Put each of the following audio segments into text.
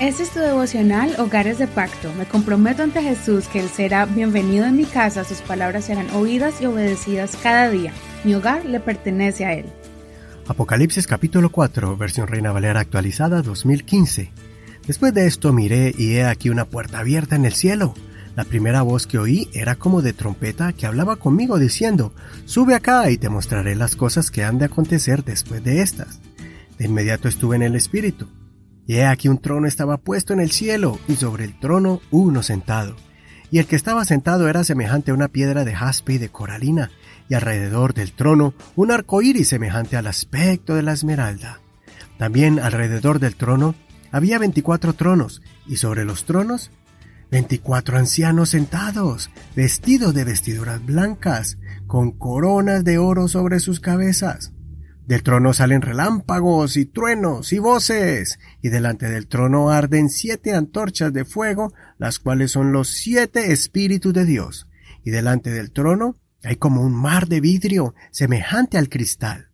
Este es tu devocional Hogares de Pacto. Me comprometo ante Jesús que Él será bienvenido en mi casa, sus palabras serán oídas y obedecidas cada día. Mi hogar le pertenece a Él. Apocalipsis capítulo 4, versión Reina Valera actualizada 2015. Después de esto miré y he aquí una puerta abierta en el cielo. La primera voz que oí era como de trompeta que hablaba conmigo diciendo, Sube acá y te mostraré las cosas que han de acontecer después de estas. De inmediato estuve en el Espíritu y he aquí un trono estaba puesto en el cielo, y sobre el trono uno sentado. Y el que estaba sentado era semejante a una piedra de jaspe y de coralina, y alrededor del trono un arco iris semejante al aspecto de la esmeralda. También alrededor del trono había veinticuatro tronos, y sobre los tronos veinticuatro ancianos sentados, vestidos de vestiduras blancas, con coronas de oro sobre sus cabezas. Del trono salen relámpagos y truenos y voces, y delante del trono arden siete antorchas de fuego, las cuales son los siete espíritus de Dios. Y delante del trono hay como un mar de vidrio, semejante al cristal.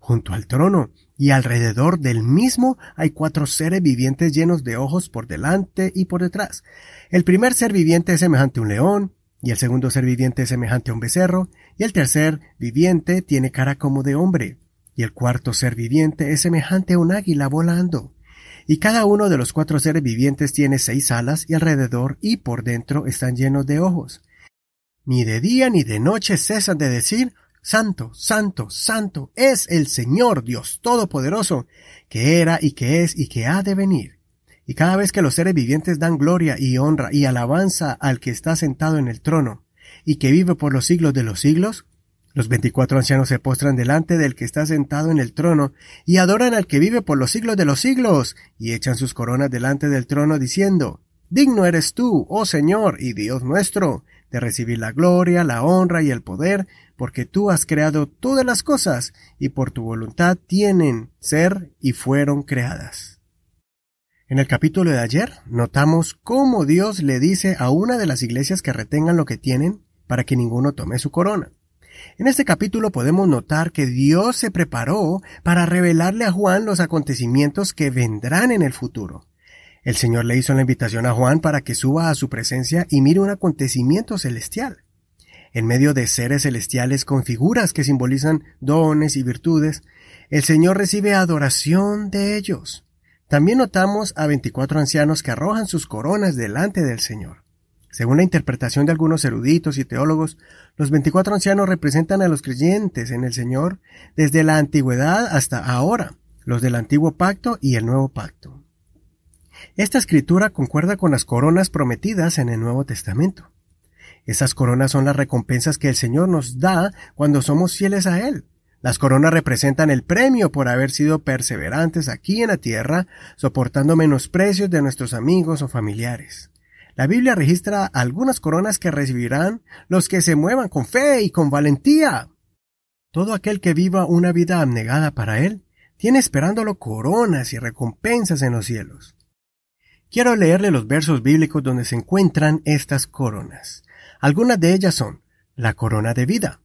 Junto al trono y alrededor del mismo hay cuatro seres vivientes llenos de ojos por delante y por detrás. El primer ser viviente es semejante a un león, y el segundo ser viviente es semejante a un becerro, y el tercer viviente tiene cara como de hombre y el cuarto ser viviente es semejante a un águila volando. Y cada uno de los cuatro seres vivientes tiene seis alas y alrededor y por dentro están llenos de ojos. Ni de día ni de noche cesan de decir, Santo, Santo, Santo es el Señor Dios Todopoderoso, que era y que es y que ha de venir. Y cada vez que los seres vivientes dan gloria y honra y alabanza al que está sentado en el trono, y que vive por los siglos de los siglos, los veinticuatro ancianos se postran delante del que está sentado en el trono y adoran al que vive por los siglos de los siglos y echan sus coronas delante del trono diciendo, Digno eres tú, oh Señor y Dios nuestro, de recibir la gloria, la honra y el poder, porque tú has creado todas las cosas y por tu voluntad tienen ser y fueron creadas. En el capítulo de ayer notamos cómo Dios le dice a una de las iglesias que retengan lo que tienen para que ninguno tome su corona. En este capítulo podemos notar que Dios se preparó para revelarle a Juan los acontecimientos que vendrán en el futuro. El Señor le hizo la invitación a Juan para que suba a su presencia y mire un acontecimiento celestial. En medio de seres celestiales con figuras que simbolizan dones y virtudes, el Señor recibe adoración de ellos. También notamos a veinticuatro ancianos que arrojan sus coronas delante del Señor. Según la interpretación de algunos eruditos y teólogos, los veinticuatro ancianos representan a los creyentes en el Señor desde la antigüedad hasta ahora, los del antiguo pacto y el nuevo pacto. Esta escritura concuerda con las coronas prometidas en el Nuevo Testamento. Esas coronas son las recompensas que el Señor nos da cuando somos fieles a Él. Las coronas representan el premio por haber sido perseverantes aquí en la tierra, soportando menosprecios de nuestros amigos o familiares. La Biblia registra algunas coronas que recibirán los que se muevan con fe y con valentía. Todo aquel que viva una vida abnegada para Él tiene esperándolo coronas y recompensas en los cielos. Quiero leerle los versos bíblicos donde se encuentran estas coronas. Algunas de ellas son la corona de vida.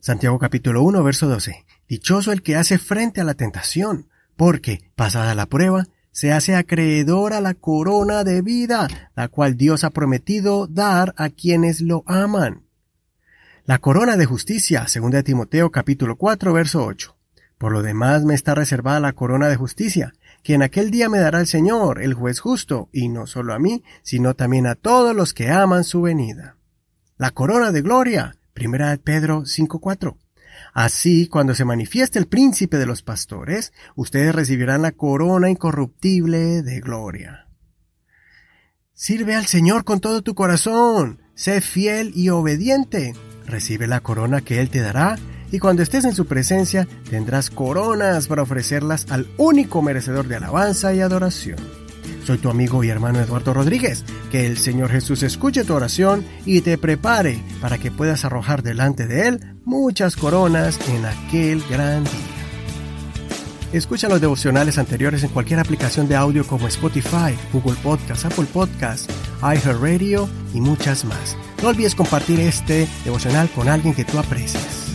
Santiago capítulo 1 verso 12. Dichoso el que hace frente a la tentación, porque, pasada la prueba, se hace acreedor a la corona de vida, la cual Dios ha prometido dar a quienes lo aman. La corona de justicia, según Timoteo capítulo 4, verso 8. Por lo demás me está reservada la corona de justicia, que en aquel día me dará el Señor, el juez justo, y no solo a mí, sino también a todos los que aman su venida. La corona de gloria, primera de Pedro 5.4. Así, cuando se manifieste el príncipe de los pastores, ustedes recibirán la corona incorruptible de gloria. Sirve al Señor con todo tu corazón, sé fiel y obediente. Recibe la corona que Él te dará, y cuando estés en su presencia tendrás coronas para ofrecerlas al único merecedor de alabanza y adoración. Soy tu amigo y hermano Eduardo Rodríguez. Que el Señor Jesús escuche tu oración y te prepare para que puedas arrojar delante de Él muchas coronas en aquel gran día. Escucha los devocionales anteriores en cualquier aplicación de audio como Spotify, Google Podcast, Apple Podcast, iHeartRadio y muchas más. No olvides compartir este devocional con alguien que tú aprecies.